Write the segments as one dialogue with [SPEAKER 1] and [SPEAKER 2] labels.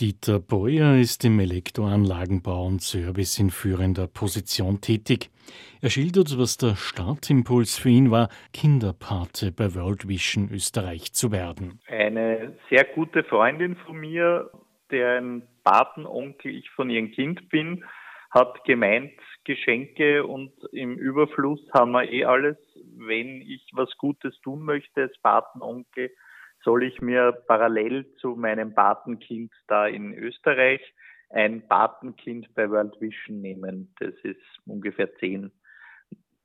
[SPEAKER 1] Dieter Beuer ist im Elektroanlagenbau und Service in führender Position tätig. Er schildert, was der Startimpuls für ihn war, Kinderpate bei World Vision Österreich zu werden.
[SPEAKER 2] Eine sehr gute Freundin von mir, deren Patenonkel ich von ihrem Kind bin, hat gemeint, Geschenke und im Überfluss haben wir eh alles. Wenn ich was Gutes tun möchte als Patenonkel, soll ich mir parallel zu meinem Patenkind da in Österreich ein Patenkind bei World Vision nehmen. Das ist ungefähr zehn,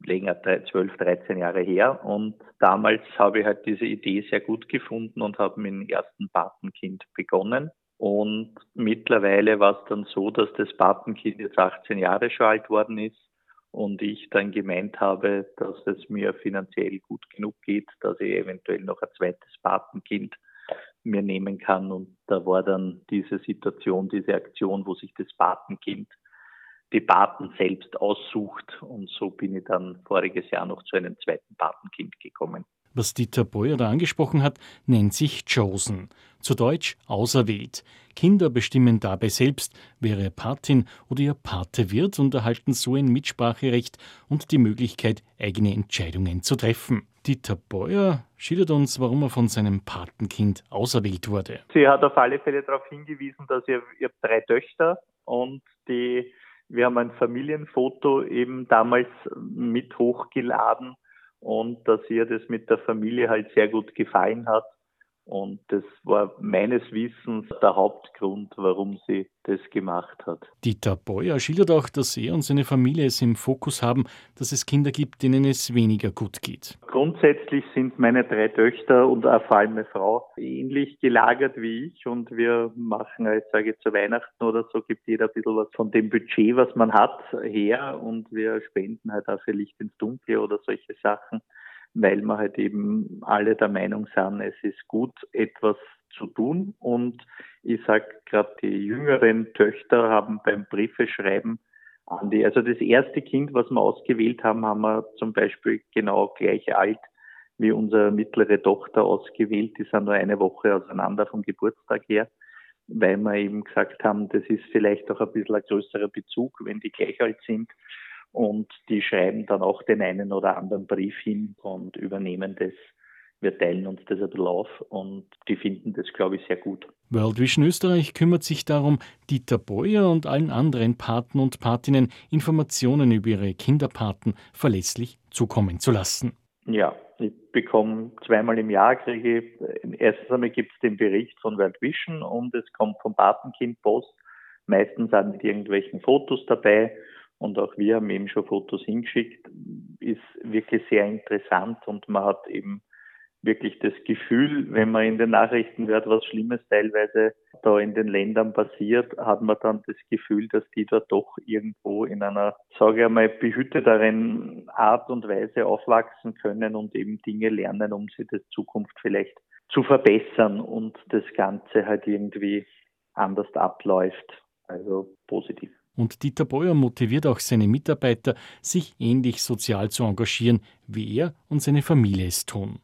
[SPEAKER 2] länger, zwölf, dreizehn Jahre her. Und damals habe ich halt diese Idee sehr gut gefunden und habe mit dem ersten Patenkind begonnen. Und mittlerweile war es dann so, dass das Patenkind jetzt 18 Jahre schon alt worden ist und ich dann gemeint habe, dass es mir finanziell gut genug geht, dass ich eventuell noch ein zweites Patenkind mir nehmen kann. Und da war dann diese Situation, diese Aktion, wo sich das Patenkind die Paten selbst aussucht. Und so bin ich dann voriges Jahr noch zu einem zweiten Patenkind gekommen
[SPEAKER 1] was Dieter Beuer da angesprochen hat, nennt sich Chosen, zu Deutsch auserwählt. Kinder bestimmen dabei selbst, wer ihr Patin oder ihr Pate wird und erhalten so ein Mitspracherecht und die Möglichkeit, eigene Entscheidungen zu treffen. Dieter Beuer schildert uns, warum er von seinem Patenkind auserwählt wurde.
[SPEAKER 2] Sie hat auf alle Fälle darauf hingewiesen, dass ihr, ihr drei Töchter und die wir haben ein Familienfoto eben damals mit hochgeladen und dass ihr das mit der Familie halt sehr gut gefallen hat. Und das war meines Wissens der Hauptgrund, warum sie das gemacht hat.
[SPEAKER 1] Dieter Beuer schildert auch, dass er und seine Familie es im Fokus haben, dass es Kinder gibt, denen es weniger gut geht.
[SPEAKER 2] Grundsätzlich sind meine drei Töchter und auch vor allem meine Frau ähnlich gelagert wie ich und wir machen, jetzt sage ich zu Weihnachten oder so, gibt jeder ein bisschen was von dem Budget, was man hat, her und wir spenden halt auch für Licht ins Dunkle oder solche Sachen weil wir halt eben alle der Meinung sind, es ist gut, etwas zu tun. Und ich sage gerade, die jüngeren Töchter haben beim Briefeschreiben an die, also das erste Kind, was wir ausgewählt haben, haben wir zum Beispiel genau gleich alt wie unsere mittlere Tochter ausgewählt. Die sind nur eine Woche auseinander vom Geburtstag her, weil wir eben gesagt haben, das ist vielleicht auch ein bisschen ein größerer Bezug, wenn die gleich alt sind und die schreiben dann auch den einen oder anderen Brief hin und übernehmen das. Wir teilen uns das ein bisschen auf und die finden das, glaube ich, sehr gut.
[SPEAKER 1] World Vision Österreich kümmert sich darum, Dieter Beuer und allen anderen Paten und Patinnen Informationen über ihre Kinderpaten verlässlich zukommen zu lassen.
[SPEAKER 2] Ja, ich bekomme zweimal im Jahr, kriege ich, erstens einmal gibt es den Bericht von World Vision und es kommt vom Patenkind Post. Meistens sind mit irgendwelchen Fotos dabei und auch wir haben eben schon Fotos hingeschickt, ist wirklich sehr interessant und man hat eben wirklich das Gefühl, wenn man in den Nachrichten hört, was Schlimmes teilweise da in den Ländern passiert, hat man dann das Gefühl, dass die dort doch irgendwo in einer, sage ich einmal, behüteteren Art und Weise aufwachsen können und eben Dinge lernen, um sie der Zukunft vielleicht zu verbessern und das Ganze halt irgendwie anders abläuft. Also positiv.
[SPEAKER 1] Und Dieter Beuer motiviert auch seine Mitarbeiter, sich ähnlich sozial zu engagieren, wie er und seine Familie es tun.